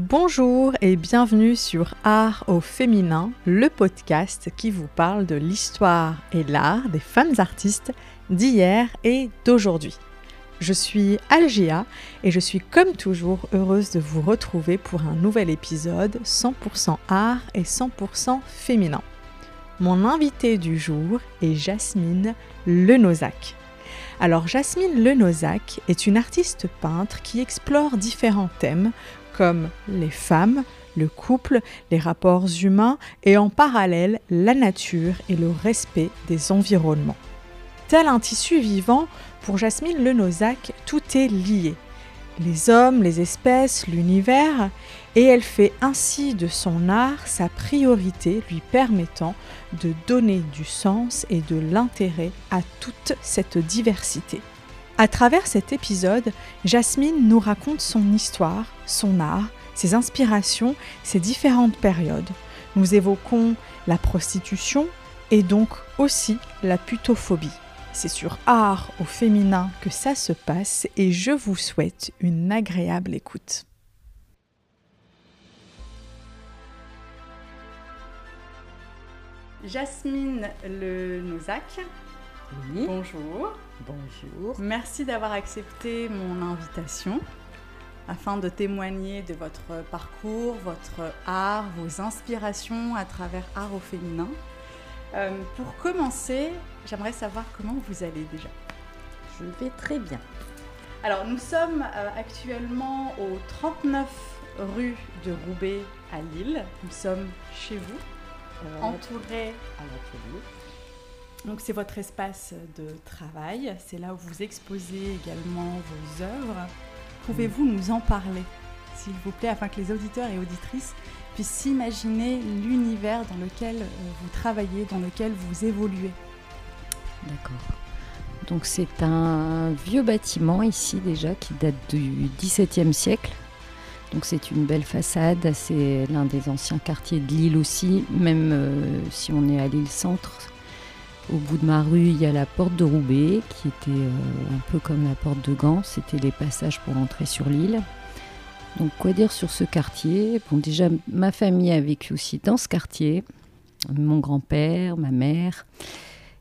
Bonjour et bienvenue sur Art au féminin, le podcast qui vous parle de l'histoire et l'art des femmes artistes d'hier et d'aujourd'hui. Je suis Algia et je suis comme toujours heureuse de vous retrouver pour un nouvel épisode 100% art et 100% féminin. Mon invité du jour est Jasmine Lenozac. Alors Jasmine Lenozac est une artiste peintre qui explore différents thèmes comme les femmes, le couple, les rapports humains et en parallèle la nature et le respect des environnements. Tel un tissu vivant, pour Jasmine Lenozac, tout est lié. Les hommes, les espèces, l'univers, et elle fait ainsi de son art sa priorité lui permettant de donner du sens et de l'intérêt à toute cette diversité. À travers cet épisode, Jasmine nous raconte son histoire, son art, ses inspirations, ses différentes périodes. Nous évoquons la prostitution et donc aussi la putophobie. C'est sur art au féminin que ça se passe et je vous souhaite une agréable écoute. Jasmine Le Nozac. Bonjour. Bonjour. Merci d'avoir accepté mon invitation afin de témoigner de votre parcours, votre art, vos inspirations à travers art au féminin. Euh, pour commencer, j'aimerais savoir comment vous allez déjà. Je vais très bien. Alors, nous sommes euh, actuellement au 39 rue de Roubaix à Lille. Nous sommes chez vous, Euh, entourés. à l'atelier. Donc, c'est votre espace de travail. C'est là où vous exposez également vos œuvres. Pouvez-vous nous en parler, s'il vous plaît, afin que les auditeurs et auditrices puissent s'imaginer l'univers dans lequel euh, vous travaillez, dans lequel vous évoluez? D'accord. Donc c'est un vieux bâtiment ici déjà qui date du XVIIe siècle. Donc c'est une belle façade, c'est l'un des anciens quartiers de Lille aussi, même euh, si on est à Lille Centre. Au bout de ma rue, il y a la porte de Roubaix qui était euh, un peu comme la porte de Gand, c'était les passages pour entrer sur l'île. Donc quoi dire sur ce quartier? Bon déjà ma famille a vécu aussi dans ce quartier, mon grand-père, ma mère.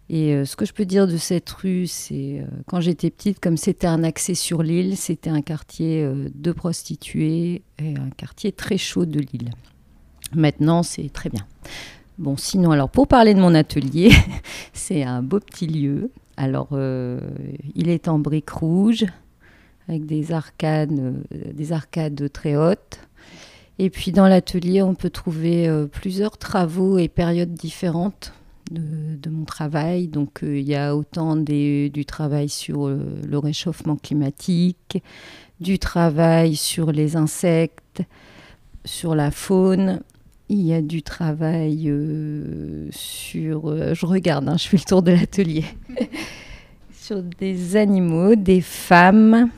Et euh, ce que je peux dire de cette rue, c'est euh, quand j'étais petite, comme c'était un accès sur l'île, c'était un quartier de prostituées et un quartier très chaud de l'île. Maintenant, c'est très bien. Bon, sinon, alors pour parler de mon atelier, c'est un beau petit lieu. Alors, euh, il est en briques rouges avec des arcades, euh, des arcades très hautes. Et puis dans l'atelier, on peut trouver euh, plusieurs travaux et périodes différentes de, mon travail. Donc il y a autant du travail sur le réchauffement climatique, du travail sur les insectes, sur la faune. Il y a du travail euh, sur... euh, je regarde, hein, je fais le tour de l'atelier. sur des animaux, des femmes,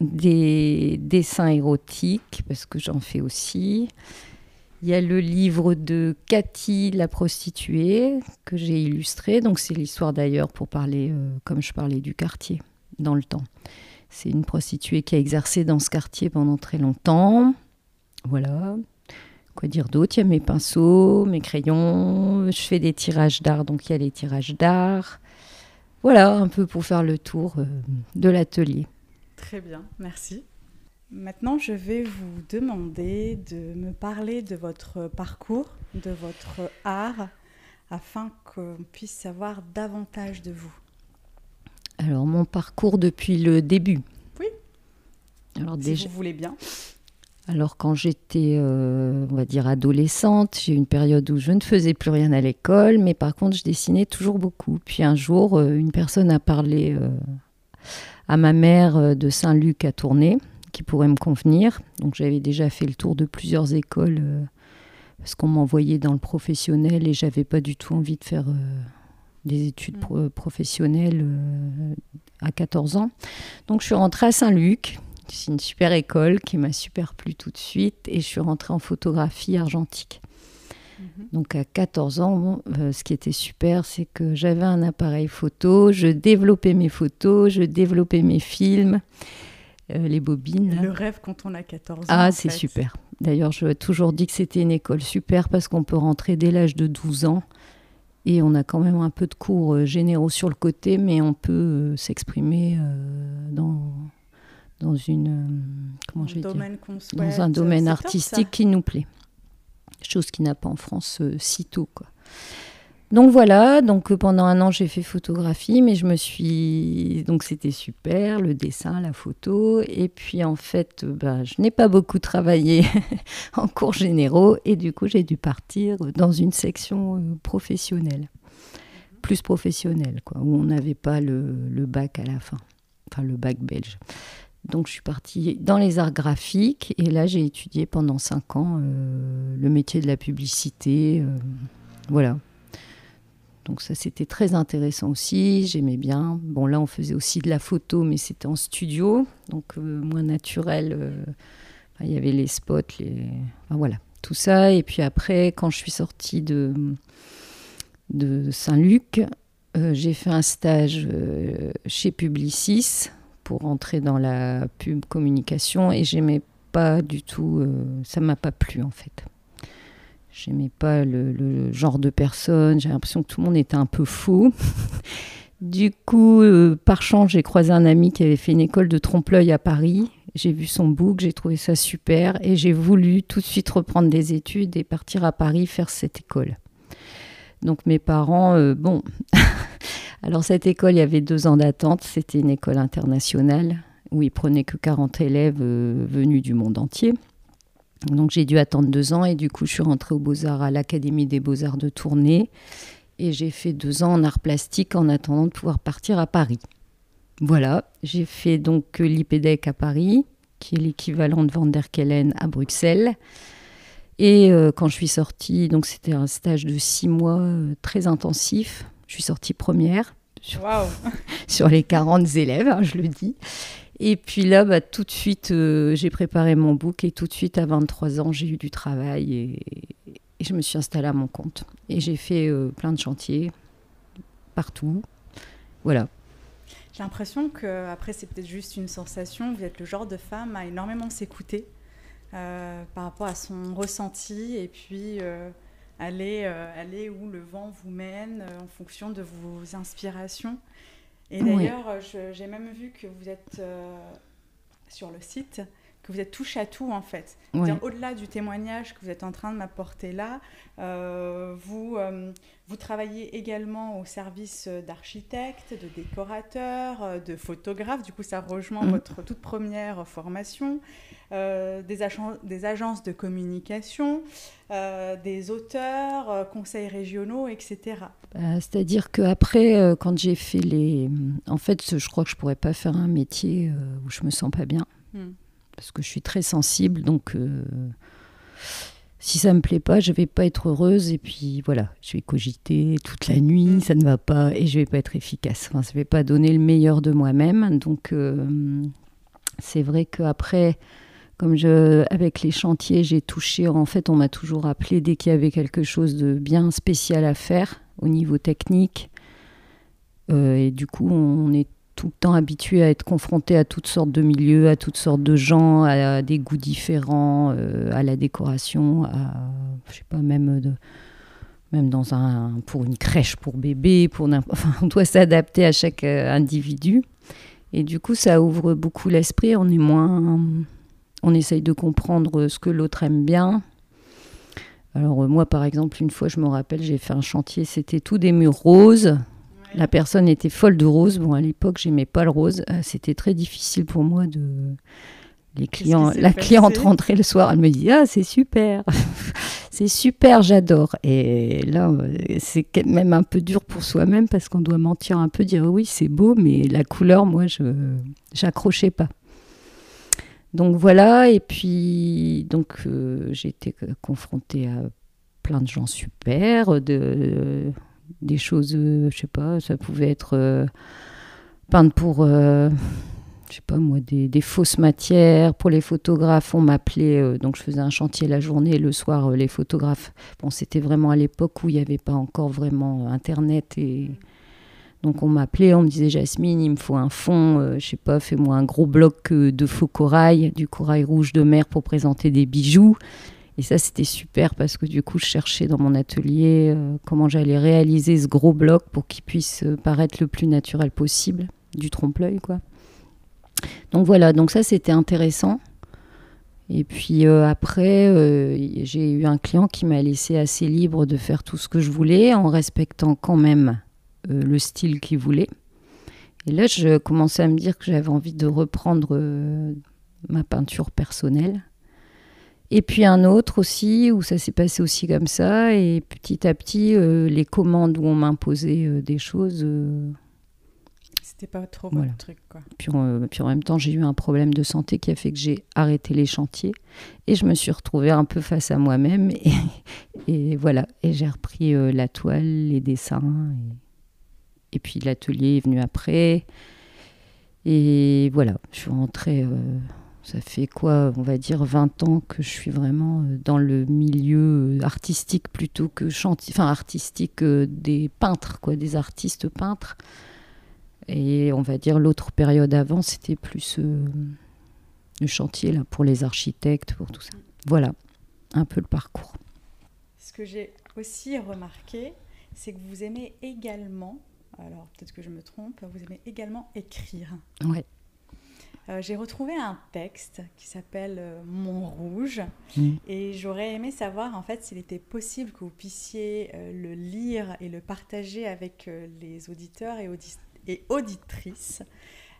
des dessins érotiques, parce que j'en fais aussi. Il y a le livre de Cathy, la prostituée, que j'ai illustré. Donc c'est l'histoire d'ailleurs pour parler, euh, comme je parlais du quartier, dans le temps. C'est une prostituée qui a exercé dans ce quartier pendant très longtemps. Voilà. Quoi dire d'autre Il y a mes pinceaux, mes crayons. Je fais des tirages d'art, donc il y a les tirages d'art. Voilà, un peu pour faire le tour euh, de l'atelier. Très bien, merci. Maintenant, je vais vous demander de me parler de votre parcours, de votre art, afin qu'on puisse savoir davantage de vous. Alors, mon parcours depuis le début. Oui. Alors, Si déjà, vous voulez bien. Alors quand j'étais, euh, on va dire, adolescente, j'ai eu une période où je ne faisais plus rien à l'école, mais par contre, je dessinais toujours beaucoup. Puis un jour, euh, une personne a parlé euh, à ma mère de Saint-Luc à Tournai, qui pourrait me convenir. Donc, j'avais déjà fait le tour de plusieurs écoles parce qu'on m'envoyait dans le professionnel et j'avais pas du tout envie de faire des études pro- professionnelles à 14 ans. Donc, je suis rentrée à Saint-Luc. C'est une super école qui m'a super plu tout de suite et je suis rentrée en photographie argentique. Mhm. Donc à 14 ans, euh, ce qui était super, c'est que j'avais un appareil photo, je développais mes photos, je développais mes films. les bobines. Le rêve quand on a 14 ans. Ah, c'est super. D'ailleurs, je toujours dit que c'était une école super parce qu'on peut rentrer dès l'âge de 12 ans et on a quand même un peu de cours généraux sur le côté, mais on peut s'exprimer dans, dans, une, comment un domaine dans un domaine artistique qui nous plaît. Chose qui n'a pas en France sitôt. Quoi. Donc voilà, donc euh, pendant un an j'ai fait photographie, mais je me suis donc c'était super le dessin, la photo, et puis en fait euh, ben, je n'ai pas beaucoup travaillé en cours généraux et du coup j'ai dû partir dans une section euh, professionnelle, plus professionnelle quoi, où on n'avait pas le, bac à la fin, enfin le bac belge. Donc je suis partie dans les arts graphiques et là j'ai étudié pendant cinq ans le métier de la publicité, voilà. Donc ça, c'était très intéressant aussi, j'aimais bien. Bon, là, on faisait aussi de la photo, mais c'était en studio, donc euh, moins naturel. Euh, il y avait les spots, les... voilà, tout ça. Et puis après, quand je suis sortie de, de Saint-Luc, euh, j'ai fait un stage chez Publicis pour entrer dans la pub communication et j'aimais pas du tout, ça m'a pas plu en fait. J'aimais pas le, genre de personne. J'ai l'impression que tout le monde était un peu faux. du coup, euh, par chance, j'ai croisé un ami qui avait fait une école de trompe-l'œil à Paris. J'ai vu son book, j'ai trouvé ça super et j'ai voulu tout de suite reprendre des études et partir à Paris faire cette école. Donc mes parents, euh, bon, alors cette école, il y avait deux ans d'attente, c'était une école internationale où ils prenaient que 40 élèves euh, venus du monde entier. Donc j'ai dû attendre deux ans et du coup je suis rentrée aux Beaux-Arts à l'Académie des Beaux-Arts de Tournai et j'ai fait deux ans en art plastique en attendant de pouvoir partir à Paris. Voilà, j'ai fait donc l'IPEDEC à Paris, qui est l'équivalent de Van der Kellen à Bruxelles. Et euh, quand je suis sortie, donc c'était un stage de six mois euh, très intensif. Je suis sortie première sur, sur les 40 élèves, hein, je le dis. Et puis là, bah, tout de suite, euh, j'ai préparé mon book et tout de suite, à 23 ans, j'ai eu du travail et, je me suis installée à mon compte. Et j'ai fait euh, plein de chantiers partout. Voilà. J'ai l'impression que, après, c'est peut-être juste une sensation, vous êtes le genre de femme à énormément s'écouter euh, par rapport à son ressenti et puis aller, aller où le vent vous mène en fonction de vos inspirations. Et d'ailleurs, euh, j'ai même vu que vous êtes euh, sur le site, que vous êtes touche à tout en fait. Au-delà du témoignage que vous êtes en train de m'apporter là, euh, vous, vous travaillez également au service d'architectes, de décorateurs, de photographes. Du coup, ça rejoint mm. votre toute première formation. Euh, des, des, agences de communication, euh, des auteurs, euh, conseils régionaux, etc. Bah, c'est-à-dire qu'après, quand j'ai fait les... En fait, je crois que je ne pourrais pas faire un métier où je me sens pas bien, hmm. Parce que je suis très sensible, donc si ça me plaît pas, je vais pas être heureuse et puis voilà, je vais cogiter toute la nuit, hmm. ça ne va pas et je vais pas être efficace. Enfin, je vais pas donner le meilleur de moi-même. Donc c'est vrai qu'après comme je, avec les chantiers, j'ai touché, en fait, on m'a toujours appelé dès qu'il y avait quelque chose de bien spécial à faire au niveau technique. Euh, et du coup, on est tout le temps habitué à être confronté à toutes sortes de milieux, à toutes sortes de gens, à, des goûts différents, euh, à la décoration, à, je sais pas, même de, même dans un, pour une crèche pour bébé, pour on doit s'adapter à chaque euh, individu. Et du coup, ça ouvre beaucoup l'esprit. On est moins on essaye de comprendre ce que l'autre aime bien. Alors euh, moi, par exemple, une fois, je me rappelle, j'ai fait un chantier, c'était tout des murs roses. La personne était folle de rose. Bon, à l'époque, j'aimais pas le rose. Euh, c'était très difficile pour moi de. Les clients, la cliente rentrait le soir, elle me dit ah c'est super, c'est super, j'adore. Et là, euh, c'est même un peu dur pour soi-même parce qu'on doit mentir un peu, dire oui c'est beau, mais la couleur, moi, je j'accrochais pas. Donc voilà, et puis donc euh, j'ai été confrontée à plein de gens super, de, des choses, euh, je sais pas, ça pouvait être euh, peindre pour, je sais pas moi, des, fausses matières. Pour les photographes, on m'appelait, donc je faisais un chantier la journée, le soir, les photographes. Bon, c'était vraiment à l'époque où il n'y avait pas encore vraiment Internet et Donc on m'appelait, on me disait Jasmine, il me faut un fond, euh, je sais pas, fais-moi un gros bloc euh, de faux corail, du corail rouge de mer pour présenter des bijoux. Et ça, c'était super parce que du coup, je cherchais dans mon atelier euh, comment j'allais réaliser ce gros bloc pour qu'il puisse paraître le plus naturel possible, du trompe-l'œil, quoi. Donc voilà, donc ça, c'était intéressant. Et puis après, j'ai eu un client qui m'a laissé assez libre de faire tout ce que je voulais en respectant quand même euh, le style qu'il voulait. Et là, je commençais à me dire que j'avais envie de reprendre euh, ma peinture personnelle. Et puis un autre aussi, où ça s'est passé aussi comme ça. Et petit à petit, euh, les commandes où on m'imposait des choses. C'était pas trop mon truc, quoi. Puis, puis en même temps, j'ai eu un problème de santé qui a fait que j'ai arrêté les chantiers. Et je me suis retrouvée un peu face à moi-même. Et, et voilà. Et j'ai repris la toile, les dessins. Et et puis l'atelier est venu après. Et voilà, je suis rentrée. Euh, ça fait quoi, on va dire 20 ans que je suis vraiment euh, dans le milieu artistique plutôt que chantier, enfin artistique euh, des peintres, quoi, des artistes peintres. Et on va dire l'autre période avant, c'était plus le chantier là pour les architectes, pour tout ça. Voilà, un peu le parcours. Ce que j'ai aussi remarqué, c'est que vous aimez également alors peut-être que je me trompe, vous aimez également écrire. Oui. Euh, j'ai retrouvé un texte qui s'appelle euh, Mon Rouge mm. et j'aurais aimé savoir en fait s'il était possible que vous puissiez euh, le lire et le partager avec les auditeurs et, et auditrices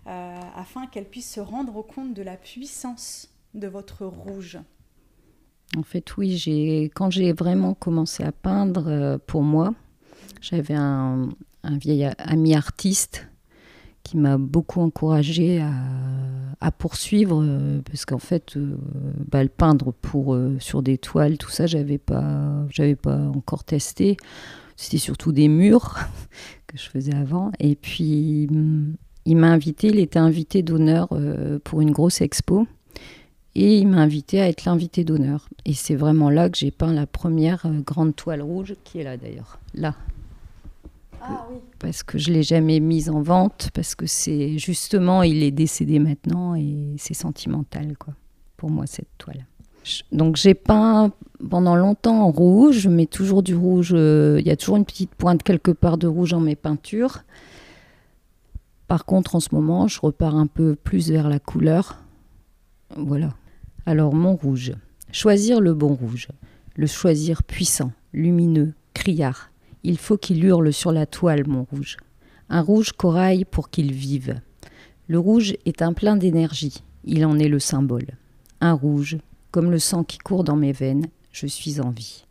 afin qu'elles puissent se rendre compte de la puissance de votre rouge. En fait, oui, j'ai quand j'ai vraiment commencé à peindre pour moi, j'avais un, un vieil ami artiste qui m'a beaucoup encouragé à, poursuivre euh, parce qu'en fait euh, bah, le peindre pour euh, sur des toiles tout ça j'avais pas j'avais pas encore testé. C'était surtout des murs que je faisais avant. Et puis il m'a invité il était invité d'honneur pour une grosse expo. Et il m'a invité à être l'invité d'honneur. Et c'est vraiment là que j'ai peint la première grande toile rouge qui est là d'ailleurs. Là ah parce que je l'ai jamais mise en vente, parce que c'est justement, il est décédé maintenant et c'est sentimental, quoi, pour moi, cette toile. Donc j'ai peint pendant longtemps en rouge, mais toujours du rouge, euh, il y a toujours une petite pointe quelque part de rouge dans mes peintures. Par contre, en ce moment, je repars un peu plus vers la couleur. Voilà. Alors, mon rouge. Choisir le bon rouge. Le choisir puissant, lumineux, criard, il faut qu'il hurle sur la toile, mon rouge. Un rouge corail pour qu'il vive. Le rouge est un plein d'énergie, il en est le symbole. Un rouge, comme le sang qui court dans mes veines, je suis en vie.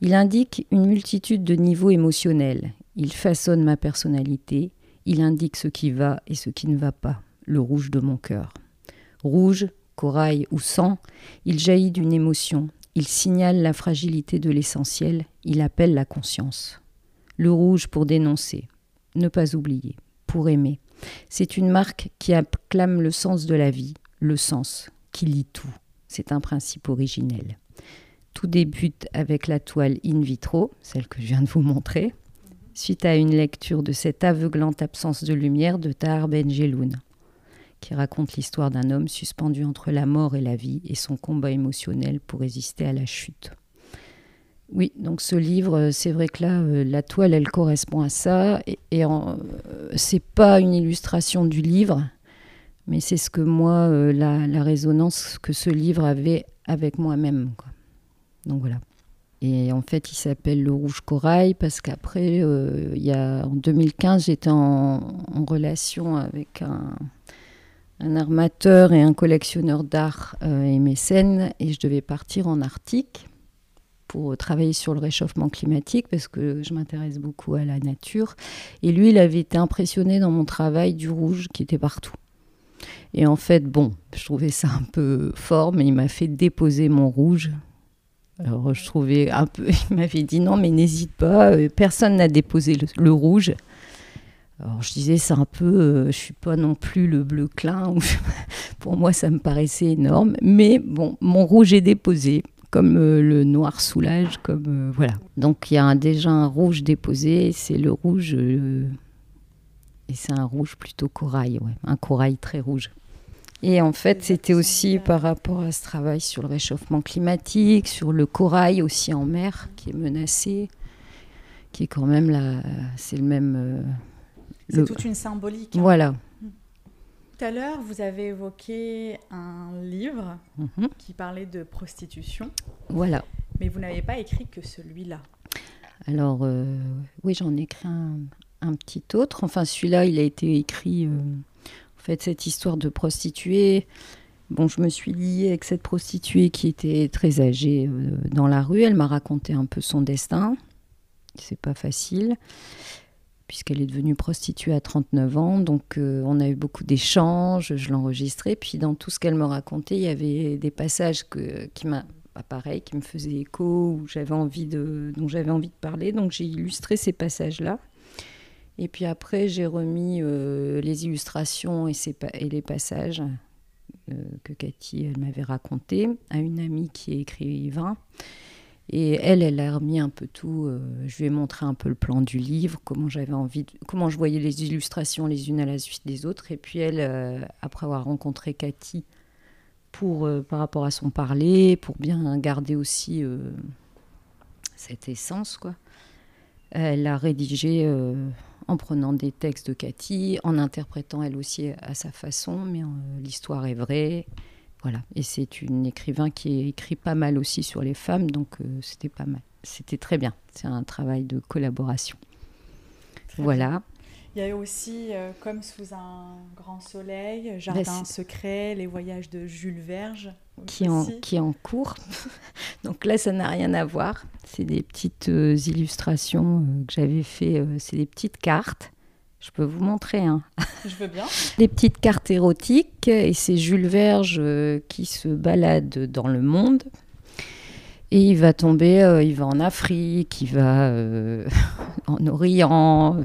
Il indique une multitude de niveaux émotionnels, il façonne ma personnalité, il indique ce qui va et ce qui ne va pas, le rouge de mon cœur. Rouge, corail ou sang, il jaillit d'une émotion, il signale la fragilité de l'essentiel, il appelle la conscience. Le rouge pour dénoncer, ne pas oublier, pour aimer. C'est une marque qui acclame le sens de la vie, le sens qui lit tout. C'est un principe originel. Tout débute avec la toile in vitro, celle que je viens de vous montrer, suite à une lecture de cette aveuglante absence de lumière de Tahar Ben Jeloun qui raconte l'histoire d'un homme suspendu entre la mort et la vie et son combat émotionnel pour résister à la chute. Oui, donc ce livre, euh, c'est vrai que là, euh, la toile, elle correspond à ça. Et, et euh, c'est pas une illustration du livre, mais c'est ce que moi, la, résonance que ce livre avait avec moi-même. Donc voilà. Et en fait, il s'appelle Le Rouge Corail parce qu'après, il y a, en 2015, j'étais en, relation avec un, un armateur et un collectionneur d'art euh, et mécène, et je devais partir en Arctique pour travailler sur le réchauffement climatique parce que je m'intéresse beaucoup à la nature. Et lui, il avait été impressionné dans mon travail du rouge qui était partout. Et en fait, bon, je trouvais ça un peu fort, mais il m'a fait déposer mon rouge. Alors je trouvais un peu, il m'avait dit non, mais n'hésite pas, euh, personne n'a déposé le rouge. Alors je disais, c'est un peu, euh, je suis pas non plus le bleu clin. Pour moi, ça me paraissait énorme. Mais bon, mon rouge est déposé, comme euh, le noir soulage, comme euh, voilà. Donc il y a déjà un rouge déposé. C'est le rouge Et c'est un rouge plutôt corail, un corail très rouge. Et en fait, c'était aussi par rapport à ce travail sur le réchauffement climatique, sur le corail aussi en mer qui est menacé, qui est quand même là, c'est le même. C'est toute une symbolique. Hein. Voilà. Tout à l'heure, vous avez évoqué un livre mhm. qui parlait de prostitution. Voilà. Mais vous n'avez pas écrit que celui-là. Alors, euh, oui, j'en ai écrit un, petit autre. Enfin, celui-là, il a été écrit. Euh, en fait, cette histoire de prostituée. Bon, je me suis liée avec cette prostituée qui était très âgée euh, dans la rue. Elle m'a raconté un peu son destin. C'est pas facile, puisqu'elle est devenue prostituée à 39 ans. Donc, on a eu beaucoup d'échanges. Je l'enregistrais. Puis, dans tout ce qu'elle me racontait, il y avait des passages qui m'a pareil, qui me faisait écho, j'avais envie de, dont j'avais envie de parler. Donc j'ai illustré ces passages-là. Et puis après, j'ai remis euh, les illustrations et, les passages euh, que Cathy m'avait racontés à une amie qui est écrivain. Et elle, elle a remis un peu tout. Euh, je lui ai montré un peu le plan du livre, comment j'avais envie, comment je voyais les illustrations les unes à la suite des autres. Et puis elle, après avoir rencontré Cathy, pour, euh, par rapport à son parler, pour bien garder aussi euh, cette essence. Quoi. Elle a rédigé euh, en prenant des textes de Cathy, en interprétant elle aussi à sa façon, mais l'histoire est vraie. Voilà. Et c'est une écrivain qui écrit pas mal aussi sur les femmes, donc c'était pas mal. C'était très bien. C'est un travail de collaboration. voilà. Il y a aussi euh, Comme sous un grand soleil, Jardin secret, les voyages de Jules Verge. Qui, en, qui est en cours. Donc là, ça n'a rien à voir. C'est des petites euh, illustrations euh, que j'avais fait. c'est des petites cartes. Je peux vous montrer. Hein. Je veux bien. des petites cartes érotiques. Et c'est Jules Verge qui se balade dans le monde. Et il va tomber, il va en Afrique, il va en Orient,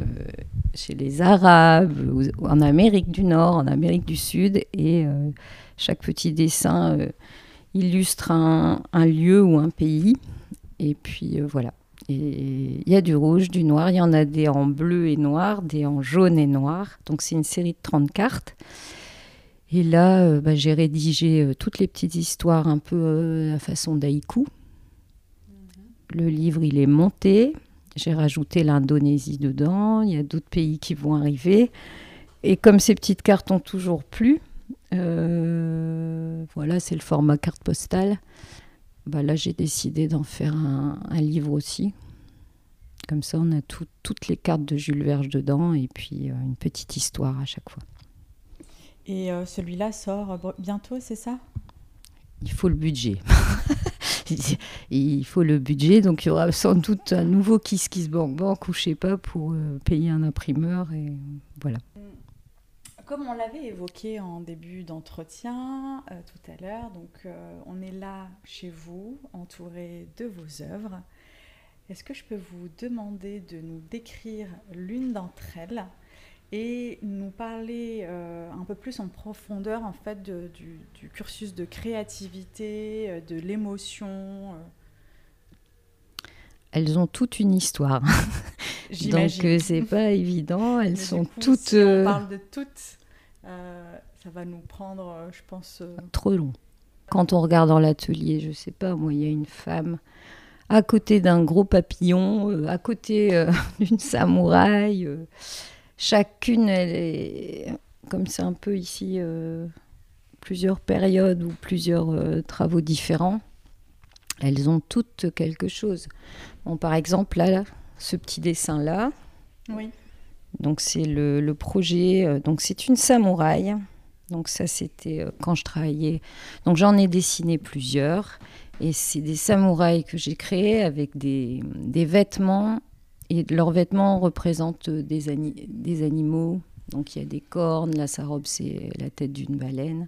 chez les Arabes, en Amérique du Nord, en Amérique du Sud, et euh, chaque petit dessin euh, illustre un, lieu ou un pays. Et puis euh, voilà. Il y a du rouge, du noir, il y en a des en bleu et noir, des en jaune et noir. Donc c'est une série de 30 cartes. Et là, bah, j'ai rédigé toutes les petites histoires un peu à façon d'haïku. Le livre, il est monté. J'ai rajouté l'Indonésie dedans, il y a d'autres pays qui vont arriver. Et comme ces petites cartes ont toujours plu, euh, voilà, c'est le format carte postale. Bah là, j'ai décidé d'en faire un, livre aussi. Comme ça, on a toutes les cartes de Jules Verge dedans et puis euh, une petite histoire à chaque fois. Et euh, celui-là sort bientôt, c'est ça? Il faut le budget. il faut le budget, donc il y aura sans doute un nouveau Kiss Kiss Bank Bank ou je sais pas pour euh, payer un imprimeur et voilà. Comme on l'avait évoqué en début d'entretien euh, tout à l'heure, donc euh, on est là chez vous, entouré de vos œuvres. Est-ce que je peux vous demander de nous décrire l'une d'entre elles et nous parler euh, un peu plus en profondeur en fait du, cursus de créativité, de l'émotion. Elles ont toute une histoire. Donc c'est pas évident. Elles sont toutes. Si on parle de toutes, ça va nous prendre, je pense. Trop long. Quand on regarde dans l'atelier, je sais pas, moi, il y a une femme à côté d'un gros papillon, à côté d'une samouraï chacune, elle est, comme c'est un peu ici, euh, plusieurs périodes ou plusieurs euh, travaux différents, elles ont toutes quelque chose. Bon, par exemple, là, ce petit dessin-là, oui. donc c'est le, projet, euh, donc c'est une samouraï. Donc ça, c'était quand je travaillais. Donc j'en ai dessiné plusieurs. Et c'est des samouraïs que j'ai créés avec des, des vêtements et leurs vêtements représentent des, des animaux. Donc il y a des cornes, là sa robe c'est la tête d'une baleine.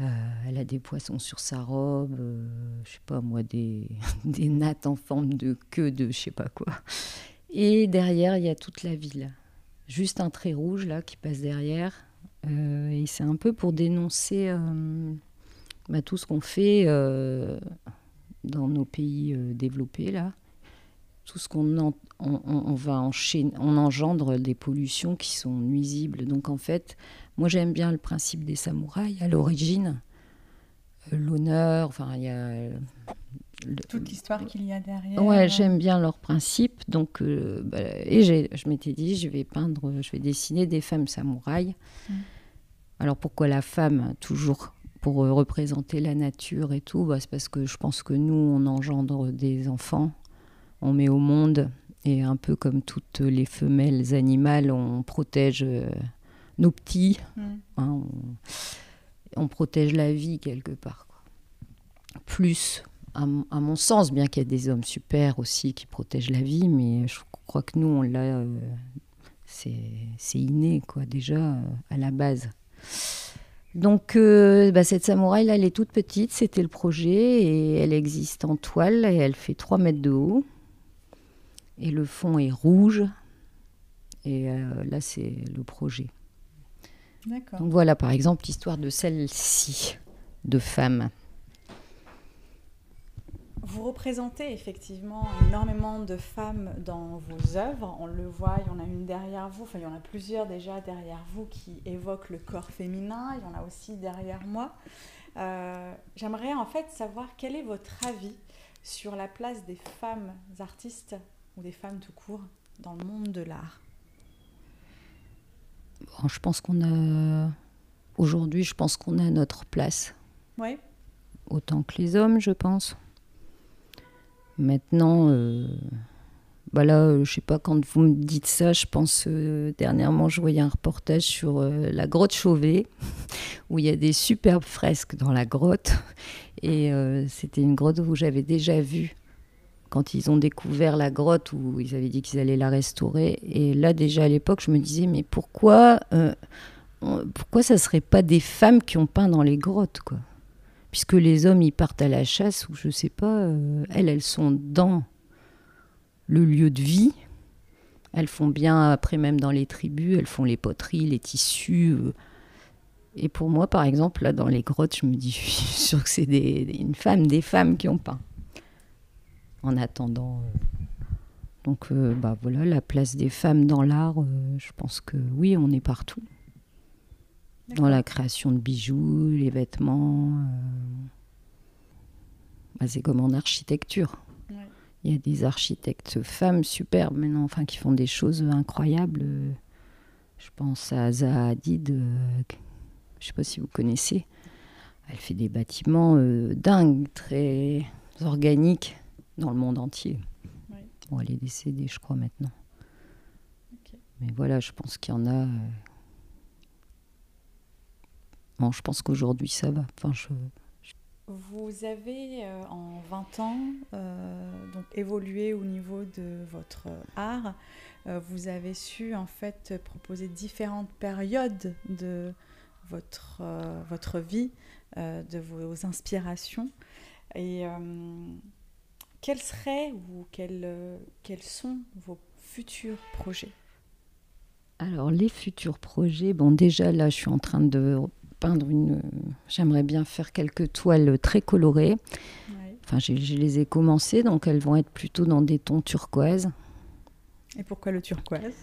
Euh, elle a des poissons sur sa robe, euh, je sais pas moi, des, des nattes en forme de queue de je sais pas quoi. Et derrière, il y a toute la ville. Juste un trait rouge là qui passe derrière. Euh, et c'est un peu pour dénoncer bah, tout ce qu'on fait dans nos pays développés là tout ce qu'on on, va enchaîner, on engendre des pollutions qui sont nuisibles. Donc en fait, moi j'aime bien le principe des samouraïs à l'origine, euh, l'honneur, enfin il y a toute l'histoire qu'il y a derrière. Ouais, j'aime bien leur principe. Donc, euh, bah, et je m'étais dit, je vais peindre, je vais dessiner des femmes samouraïs. Mm. Alors pourquoi la femme toujours pour euh, représenter la nature et tout? Bah, C'est parce que je pense que nous, on engendre des enfants, on met au monde, et un peu comme toutes les femelles animales, on protège euh, nos petits, mm. hein, on, protège la vie quelque part. Plus à, mon sens, bien qu'il y ait des hommes super aussi qui protègent la vie, mais je crois que nous, on l'a, euh, c'est inné, quoi, déjà, euh, à la base. Donc, euh, bah, cette samouraï, là, elle est toute petite, c'était le projet, et elle existe en toile, et elle fait 3 mètres de haut, et le fond est rouge, et là, c'est le projet. Donc voilà, par exemple, l'histoire de celle-ci, de femme. Vous représentez effectivement énormément de femmes dans vos œuvres. On le voit, il y en a une derrière vous, enfin il y en a plusieurs déjà derrière vous qui évoquent le corps féminin. Il y en a aussi derrière moi. Euh, j'aimerais en fait savoir quel est votre avis sur la place des femmes artistes ou des femmes tout court dans le monde de l'art. Bon, je pense qu'on a aujourd'hui, je pense qu'on a notre place. Oui. Autant que les hommes, je pense. Maintenant, euh, bah là, euh, je sais pas, quand vous me dites ça, je pense euh, dernièrement, je voyais un reportage sur la grotte Chauvet, où il y a des superbes fresques dans la grotte. Et c'était une grotte où j'avais déjà vu quand ils ont découvert la grotte, où ils avaient dit qu'ils allaient la restaurer. Et là, déjà à l'époque, je me disais, mais pourquoi, pourquoi ça serait pas des femmes qui ont peint dans les grottes, quoi? Puisque les hommes ils partent à la chasse ou je sais pas, euh, elles elles sont dans le lieu de vie. Elles font bien après même dans les tribus, elles font les poteries, les tissus. Euh. Et pour moi, par exemple, là dans les grottes, je me dis, je suis sûre que c'est des, une femme, des femmes qui ont peint. En attendant. Euh. Donc, bah voilà, la place des femmes dans l'art, je pense que oui, on est partout dans la création de bijoux, les vêtements. Euh, bah, c'est comme en architecture. Il y a des architectes femmes superbes maintenant, enfin, qui font des choses incroyables. Je pense à Zaha Hadid, euh, je ne sais pas si vous connaissez. Elle fait des bâtiments euh, dingues, très organiques dans le monde entier. Bon, elle est décédée, je crois, maintenant. Mais voilà, je pense qu'il y en a je pense qu'aujourd'hui, ça va. Enfin, je... Vous avez euh, en 20 ans euh, donc évolué au niveau de votre art. Euh, vous avez su en fait proposer différentes périodes de votre, votre vie, de vos inspirations. Et quels seraient ou quels, quels sont vos futurs projets? Alors les futurs projets, bon déjà là je suis en train de peindre une. J'aimerais bien faire quelques toiles très colorées. Enfin, je, les ai commencées, donc elles vont être plutôt dans des tons turquoise. Et pourquoi le turquoise?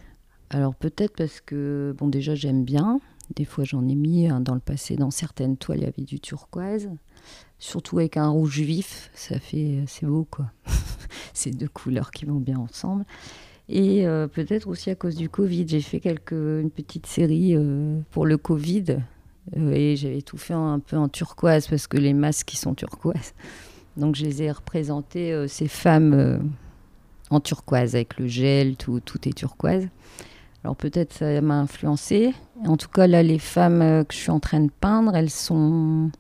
Alors peut-être parce que, bon, déjà j'aime bien. Des fois j'en ai mis hein, dans le passé, dans certaines toiles, il y avait du turquoise. Surtout avec un rouge vif, ça fait. C'est beau, quoi. Ces deux couleurs qui vont bien ensemble. Et euh, peut-être aussi à cause du Covid, j'ai fait quelques, une petite série euh, pour le Covid euh, et j'avais tout fait un peu en turquoise parce que les masques qui sont turquoises. Donc je les ai représentés, ces femmes en turquoise avec le gel, tout, tout est turquoise. Alors peut-être ça m'a influencé. En tout cas là, les femmes que je suis en train de peindre, elles sont...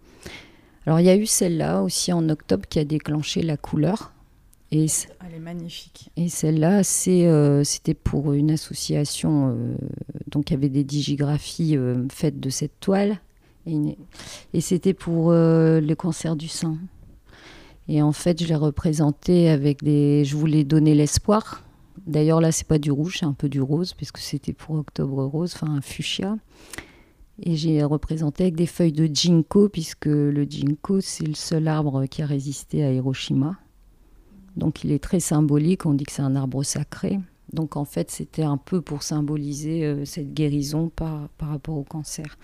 Alors il y a eu celle-là aussi en octobre qui a déclenché la couleur. Et Elle est magnifique. Et celle-là, c'était pour une association. donc, il y avait des digigraphies faites de cette toile. Et, c'était pour euh, le cancer du sein. Et en fait, je l'ai représenté avec des. Je voulais donner l'espoir. D'ailleurs, là, c'est pas du rouge, c'est un peu du rose, puisque c'était pour Octobre Rose, enfin un fuchsia. Et j'ai représenté avec des feuilles de ginkgo, puisque le ginkgo, c'est le seul arbre qui a résisté à Hiroshima. Donc il est très symbolique, on dit que c'est un arbre sacré. Donc en fait, c'était un peu pour symboliser euh, cette guérison par, par rapport au cancer.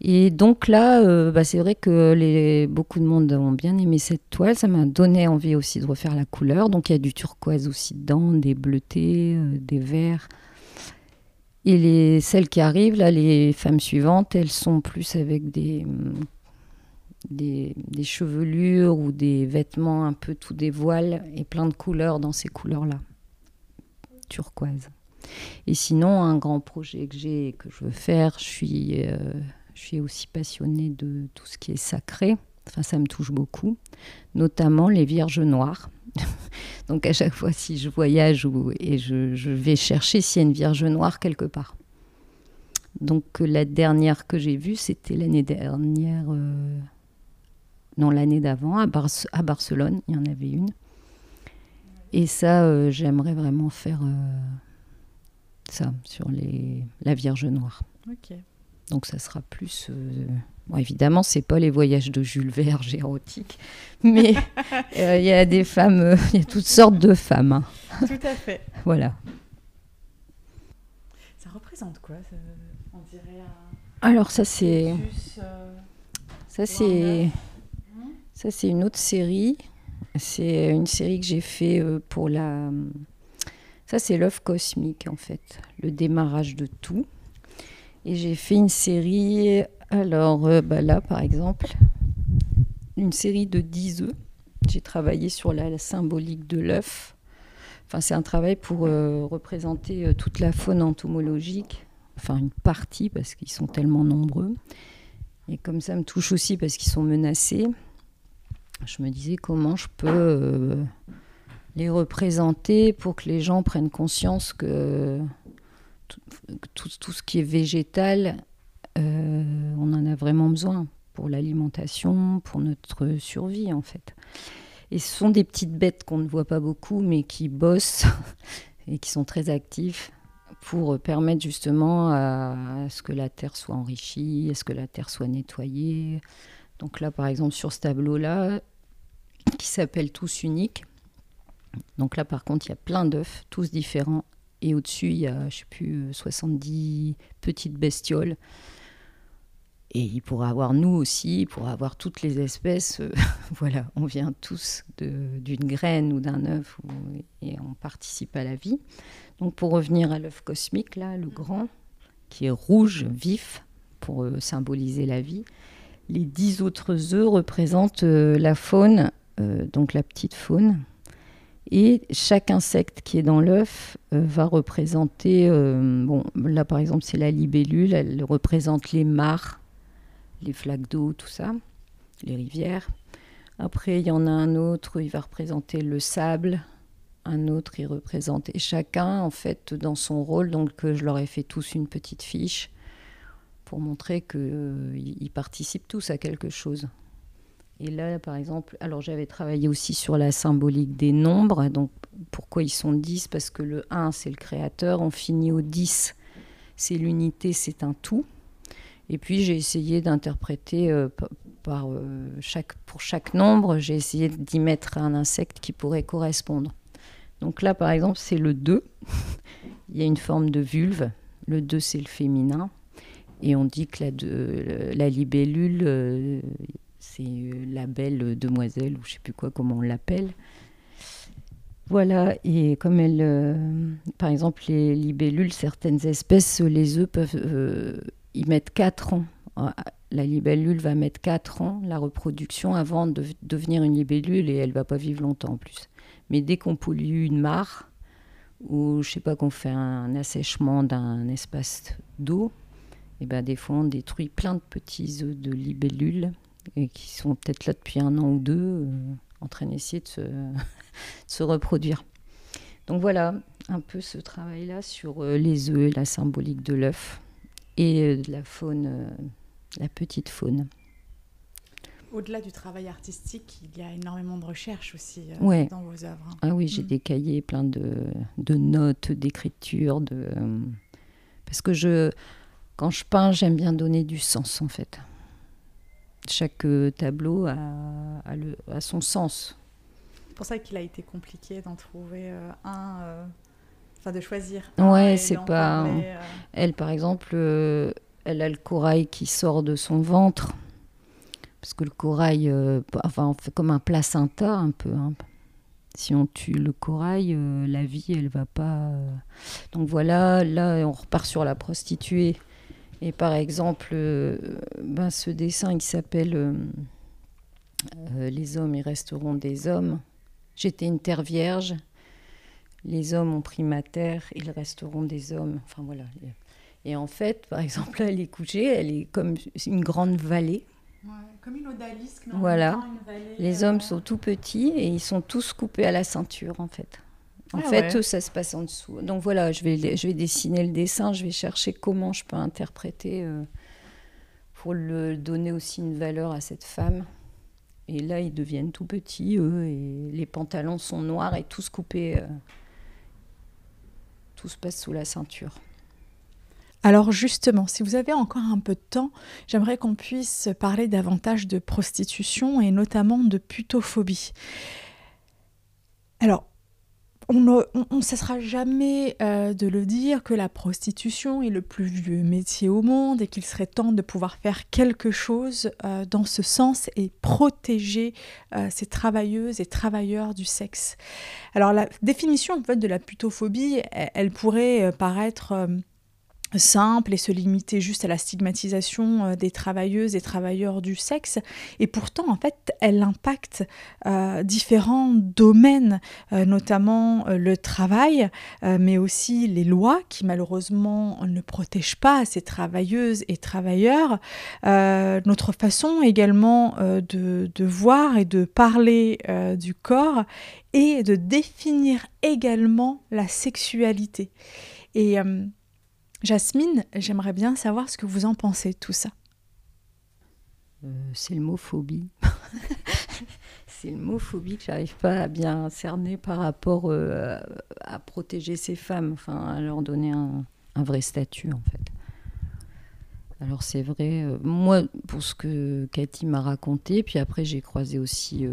Et donc là, euh, bah, c'est vrai que beaucoup de monde ont bien aimé cette toile. Ça m'a donné envie aussi de refaire la couleur. Donc il y a du turquoise aussi dedans, des bleutés, euh, des verts. Et les, celles qui arrivent, là, les femmes suivantes, elles sont plus avec des, des, des chevelures ou des vêtements un peu tout des voiles et plein de couleurs dans ces couleurs-là turquoise. Et sinon, un grand projet que j'ai que je veux faire, je suis, euh, je suis aussi passionnée de tout ce qui est sacré. Enfin, ça me touche beaucoup, notamment les Vierges noires. Donc à chaque fois, si je voyage ou, et je, je vais chercher s'il y a une Vierge noire quelque part. Donc la dernière que j'ai vue, c'était l'année dernière, euh, non l'année d'avant, à, Bar à Barcelone, il y en avait une. Et ça, euh, j'aimerais vraiment faire euh, ça sur les, la Vierge Noire. Donc ça sera plus. Bon, évidemment, c'est pas les voyages de Jules Verne érotiques, mais euh, il y a des femmes, euh, il y a toutes sortes de femmes. hein. Tout à fait. Voilà. Ça représente quoi ça- On dirait un Alors ça c'est euh, ça c'est ça c'est une autre série. C'est une série que j'ai fait euh, pour la. Ça c'est l'œuf cosmique en fait, le démarrage de tout. Et j'ai fait une série. Alors euh, bah là par exemple, une série de 10 œufs. J'ai travaillé sur la, symbolique de l'œuf. Enfin, c'est un travail pour euh, représenter euh, toute la faune entomologique, enfin une partie parce qu'ils sont tellement nombreux. Et comme ça me touche aussi parce qu'ils sont menacés, je me disais comment je peux les représenter pour que les gens prennent conscience que tout ce qui est végétal, euh, on en a vraiment besoin pour l'alimentation, pour notre survie en fait. Et ce sont des petites bêtes qu'on ne voit pas beaucoup, mais qui bossent et qui sont très actifs pour permettre justement à, à ce que la terre soit enrichie, à ce que la terre soit nettoyée. Donc là, par exemple, sur ce tableau-là, qui s'appelle Tous uniques. Donc là, par contre, il y a plein d'œufs, tous différents. Et au-dessus, il y a, je sais plus, euh, 70 petites bestioles. Et il pourra avoir nous aussi, il pourra avoir toutes les espèces. euh, voilà, on vient tous d'une graine ou d'un œuf et on participe à la vie. Donc pour revenir à l'œuf cosmique, là, le grand, qui est rouge, vif, pour euh, symboliser la vie. Les dix autres œufs représentent euh, la faune, donc la petite faune. Et chaque insecte qui est dans l'œuf va représenter, bon, là par exemple c'est la libellule, elle représente les mares, les flaques d'eau, tout ça, les rivières. Après il y en a un autre, il va représenter le sable, un autre il représente, et chacun en fait dans son rôle, donc euh, je leur ai fait tous une petite fiche pour montrer qu'ils participent tous à quelque chose. Et là, par exemple, alors j'avais travaillé aussi sur la symbolique des nombres. Donc, pourquoi ils sont 10 Parce que le 1, c'est le créateur. On finit au 10, c'est l'unité, c'est un tout. Et puis, j'ai essayé d'interpréter euh, pa- par, euh, chaque, pour chaque nombre, j'ai essayé d'y mettre un insecte qui pourrait correspondre. Donc là, par exemple, c'est le 2. Il y a une forme de vulve. Le 2, c'est le féminin. Et on dit que la, libellule, euh, c'est la belle demoiselle, ou je sais plus quoi, comment on l'appelle. Voilà, et comme elle, par exemple, les libellules, certaines espèces, les œufs peuvent y mettre 4 ans. La libellule va mettre 4 ans, la reproduction, avant de devenir une libellule, et elle va pas vivre longtemps en plus. Mais dès qu'on pollue une mare, ou je sais pas, qu'on fait un assèchement d'un espace d'eau, et ben des fois on détruit plein de petits œufs de libellules et qui sont peut-être là depuis un an ou deux, euh, en train d'essayer de se, de se reproduire. Donc voilà un peu ce travail-là sur euh, les œufs, la symbolique de l'œuf et euh, de la faune, euh, la petite faune. Au-delà du travail artistique, il y a énormément de recherche aussi euh, Ouais. dans vos œuvres. hein. Ah oui, j'ai Mm. des cahiers pleins de, de notes, d'écriture, de euh, parce que je quand je peins, j'aime bien donner du sens en fait. Chaque euh, tableau a, a le- a son sens. pour ça qu'il a été compliqué d'en trouver un, enfin de choisir. Ouais, c'est pas. Elle, par exemple, elle a le corail qui sort de son ventre parce que le corail, enfin, on fait comme un placenta un peu. Hein. Si on tue le corail, euh, la vie, elle va pas. Euh. Donc voilà, là, on repart sur la prostituée. Et par exemple, euh, ben, ce dessin qui s'appelle Les hommes, ils resteront des hommes. J'étais une terre vierge. Les hommes ont pris ma terre, ils resteront des hommes. Enfin voilà. Et en fait, par exemple, là, elle est couchée, elle est comme une grande vallée comme une odalisque. Voilà. les hommes euh, sont tout petits et ils sont tous coupés à la ceinture en fait. En ah fait, ça se passe en dessous. Donc voilà, je vais, je vais dessiner le dessin, je vais chercher comment je peux interpréter euh, pour le donner aussi une valeur à cette femme. Et là, ils deviennent tout petits, eux, et les pantalons sont noirs et tous coupés. Euh, se passe sous la ceinture. Alors justement, si vous avez encore un peu de temps, j'aimerais qu'on puisse parler davantage de prostitution et notamment de putophobie. Alors, on ne cessera jamais euh, de le dire que la prostitution est le plus vieux métier au monde et qu'il serait temps de pouvoir faire quelque chose euh, dans ce sens et protéger euh, ces travailleuses et travailleurs du sexe. Alors la définition en fait, de la putophobie, elle pourrait paraître simple et se limiter juste à la stigmatisation euh, des travailleuses et travailleurs du sexe. Et pourtant, en fait, elle impacte euh, différents domaines, euh, notamment le travail, mais aussi les lois qui malheureusement ne protègent pas ces travailleuses et travailleurs. notre façon également de, de, voir et de parler du corps et de définir également la sexualité. Et Jasmine, j'aimerais bien savoir ce que vous en pensez tout ça. Euh, c'est le mot phobie. c'est le mot phobie que j'arrive pas à bien cerner par rapport euh, à protéger ces femmes, enfin à leur donner un, vrai statut en fait. Alors c'est vrai, euh, moi pour ce que Cathy m'a raconté, puis après j'ai croisé aussi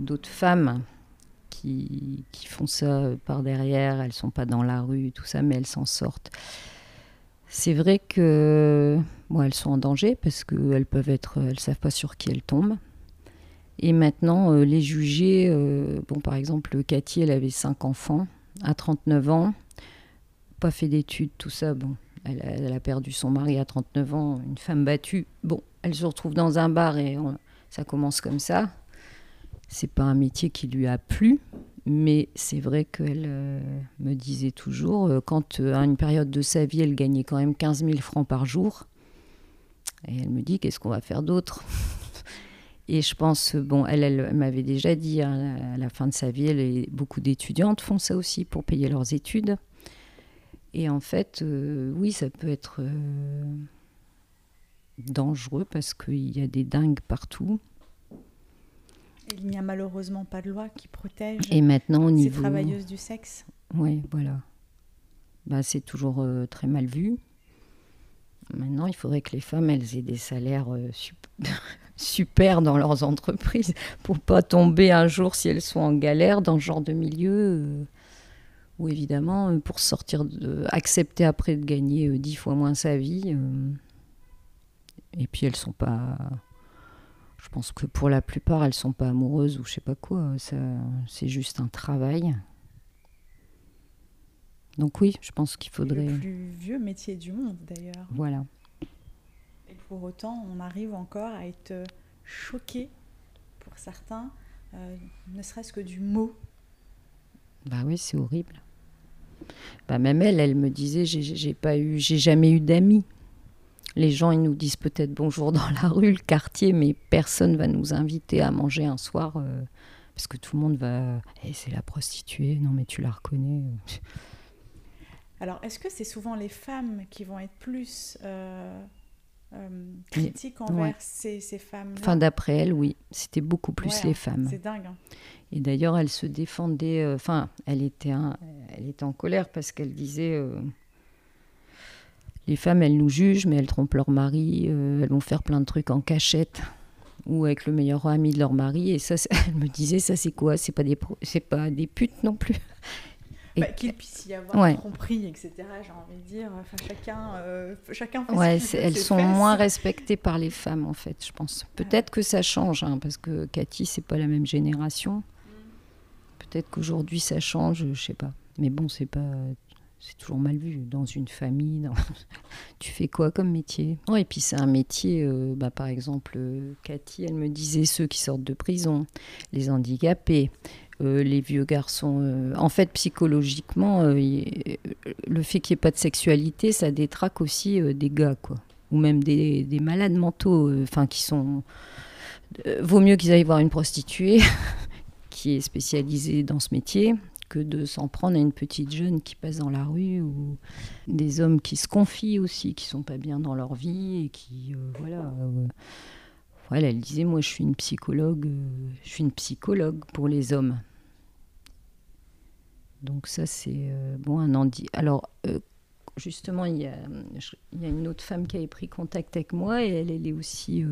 d'autres femmes qui, qui, font ça par derrière, elles sont pas dans la rue, tout ça, mais elles s'en sortent. C'est vrai que elles sont en danger parce qu'elles peuvent être, elles savent pas sur qui elles tombent. Et maintenant, euh, les juger, euh, bon, par exemple, Cathy, elle avait cinq enfants à 39 ans, pas fait d'études, tout ça, bon, elle, a perdu son mari à 39 ans, une femme battue. Bon, elle se retrouve dans un bar et ça commence comme ça. C'est pas un métier qui lui a plu, mais c'est vrai qu'elle euh, me disait toujours, euh, quand euh, à une période de sa vie, elle gagnait quand même 15 000 francs par jour, et elle me dit, qu'est-ce qu'on va faire d'autre? Et je pense, bon, elle, m'avait déjà dit, hein, à la fin de sa vie, beaucoup d'étudiantes font ça aussi pour payer leurs études. Et en fait, oui, ça peut être dangereux parce qu'il y a des dingues partout. Il n'y a malheureusement pas de loi qui protège Et maintenant, au ces travailleuses du sexe. Oui, voilà. Bah, c'est toujours euh, très mal vu. Maintenant, il faudrait que les femmes, elles aient des salaires euh, super dans leurs entreprises pour pas tomber un jour si elles sont en galère dans ce genre de milieu. Euh, ou évidemment, pour sortir de, accepter après de gagner dix fois moins sa vie. et puis elles sont pas je pense que pour la plupart, elles sont pas amoureuses ou je sais pas quoi. C'est juste un travail. Donc oui, je pense qu'il faudrait. Le plus vieux métier du monde d'ailleurs. Voilà. Et pour autant, on arrive encore à être choqué pour certains, euh, ne serait-ce que du mot. Bah oui, c'est horrible. Bah même elle, elle me disait, j'ai pas eu, j'ai jamais eu d'amis les gens, ils nous disent peut-être bonjour dans la rue, le quartier, mais personne va nous inviter à manger un soir euh, parce que tout le monde va. Eh, c'est la prostituée, non mais tu la reconnais. Alors, est-ce que c'est souvent les femmes qui vont être plus euh, euh, critiques envers ces, femmes Enfin, d'après elle, oui, c'était beaucoup plus les femmes. C'est dingue. Hein. Et d'ailleurs, elle se défendait. Enfin, elle était, elle était en colère parce qu'elle disait les femmes, elles nous jugent, mais elles trompent leur mari, euh, elles vont faire plein de trucs en cachette. ou avec le meilleur ami de leur mari. Et ça, elle me disait, ça c'est quoi? C'est pas des, c'est pas des putes non plus. Bah, qu'il puisse y avoir compris, etc. J'ai envie de dire, enfin, chacun, euh, chacun fait ouais, elles sont moins respectées par les femmes en fait, je pense. Peut-être que ça change, hein, parce que Cathy c'est pas la même génération. Peut-être qu'aujourd'hui ça change, je sais pas. Mais bon, c'est pas c'est toujours mal vu dans une famille. tu fais quoi comme métier? Et puis c'est un métier, euh, bah, par exemple, euh, Cathy, elle me disait ceux qui sortent de prison, les handicapés, euh, les vieux garçons. En fait, psychologiquement, le fait qu'il n'y ait pas de sexualité, ça détraque aussi des gars, quoi. Ou même des, des malades mentaux, qui sont. vaut mieux qu'ils aillent voir une prostituée qui est spécialisée dans ce métier de s'en prendre à une petite jeune qui passe dans la rue ou des hommes qui se confient aussi, qui sont pas bien dans leur vie et qui, euh, voilà. Euh, voilà, elle disait, moi je suis une psychologue, euh, je suis une psychologue pour les hommes. Donc ça c'est bon un handi. Alors justement il y, a, il y, a, une autre femme qui avait pris contact avec moi et elle, elle est aussi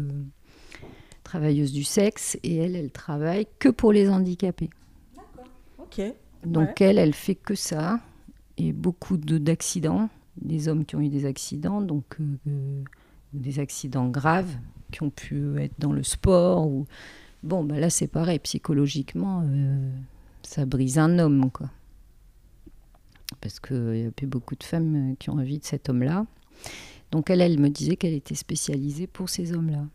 travailleuse du sexe et elle, elle travaille que pour les handicapés. D'accord. Ok. Donc elle, elle fait que ça et beaucoup d'accidents, des hommes qui ont eu des accidents, donc euh, euh, des accidents graves qui ont pu être dans le sport ou bon, bah là c'est pareil, psychologiquement, euh, ça brise un homme quoi. Parce qu'il y a plus beaucoup de femmes qui ont envie de cet homme-là. Donc elle, elle me disait qu'elle était spécialisée pour ces hommes-là,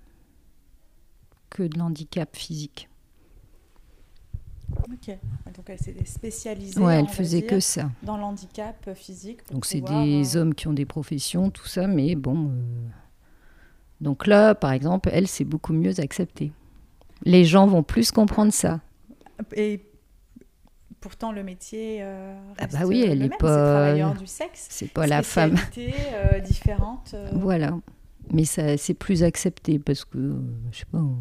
que de l'handicap physique. Ok. Donc elle s'est spécialisée. Ouais, elle faisait que ça. Dans l'handicap physique. Donc c'est des euh, hommes qui ont des professions, tout ça, mais bon. Euh, donc là, par exemple, elle, c'est beaucoup mieux accepté. Les gens vont plus comprendre ça. Et pourtant, le métier. Euh, ah bah oui, elle n'est pas. Du sexe. C'est pas la femme. différente. Voilà. Mais ça, c'est plus accepté parce que, je sais pas on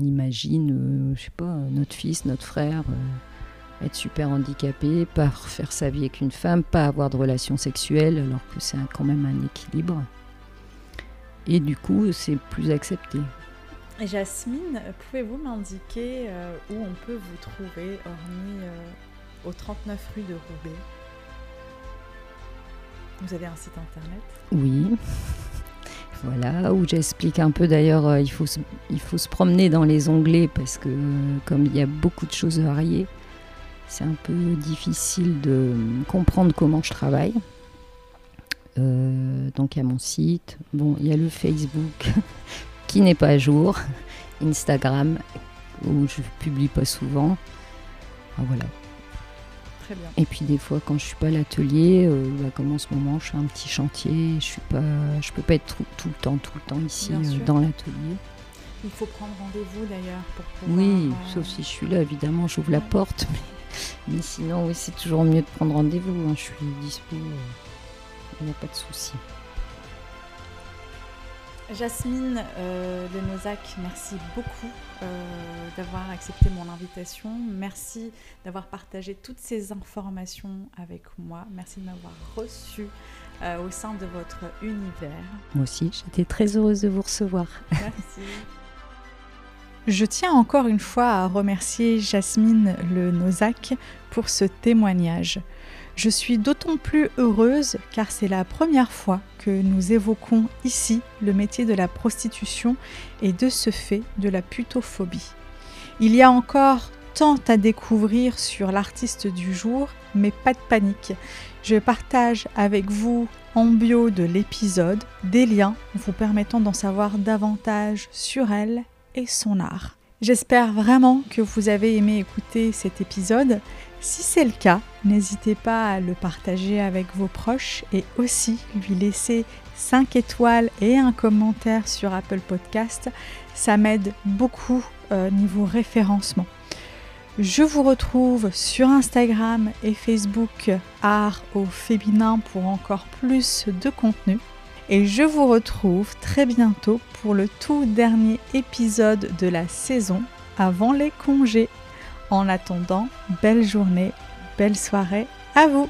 imagine, euh, je sais pas, notre fils, notre frère euh, être super handicapé, pas faire sa vie avec une femme, pas avoir de relations sexuelles, alors que c'est quand même un équilibre. Et du coup, c'est plus accepté. Jasmine, pouvez-vous m'indiquer euh, où on peut vous trouver, hormis au 39 rue de Roubaix? Vous avez un site internet? Oui. Voilà, où j'explique un peu d'ailleurs, euh, il, faut se, promener dans les onglets parce que comme il y a beaucoup de choses variées, c'est un peu difficile de comprendre comment je travaille. Euh, donc il y a mon site, bon, il y a le Facebook qui n'est pas à jour, Instagram où je publie pas souvent. voilà. Et puis des fois, quand je suis pas à l'atelier, euh, bah, comme en ce moment, je fais un petit chantier, je suis pas, je peux pas être tout, le temps, tout le temps ici euh, dans l'atelier. Il faut prendre rendez-vous d'ailleurs pour pouvoir. Oui, euh, sauf si je suis là, évidemment, j'ouvre la porte, mais, sinon, oui, c'est toujours mieux de prendre rendez-vous. Hein. je suis dispo, il n'y a pas de souci. Jasmine euh, de Nozac, merci beaucoup euh, d'avoir accepté mon invitation. Merci d'avoir partagé toutes ces informations avec moi. Merci de m'avoir reçu euh, au sein de votre univers. Moi aussi, j'étais très heureuse de vous recevoir. Merci. Je tiens encore une fois à remercier Jasmine Le Nozac pour ce témoignage. Je suis d'autant plus heureuse car c'est la première fois que nous évoquons ici le métier de la prostitution et de ce fait de la putophobie. Il y a encore tant à découvrir sur l'artiste du jour, mais pas de panique. Je partage avec vous en bio de l'épisode des liens vous permettant d'en savoir davantage sur elle et son art. J'espère vraiment que vous avez aimé écouter cet épisode. Si c'est le cas, n'hésitez pas à le partager avec vos proches et aussi lui laisser 5 étoiles et un commentaire sur Apple Podcast. Ça m'aide beaucoup euh, niveau référencement. Je vous retrouve sur Instagram et Facebook Art au féminin pour encore plus de contenu. Et je vous retrouve très bientôt pour le tout dernier épisode de la saison avant les congés. En attendant, belle journée, belle soirée à vous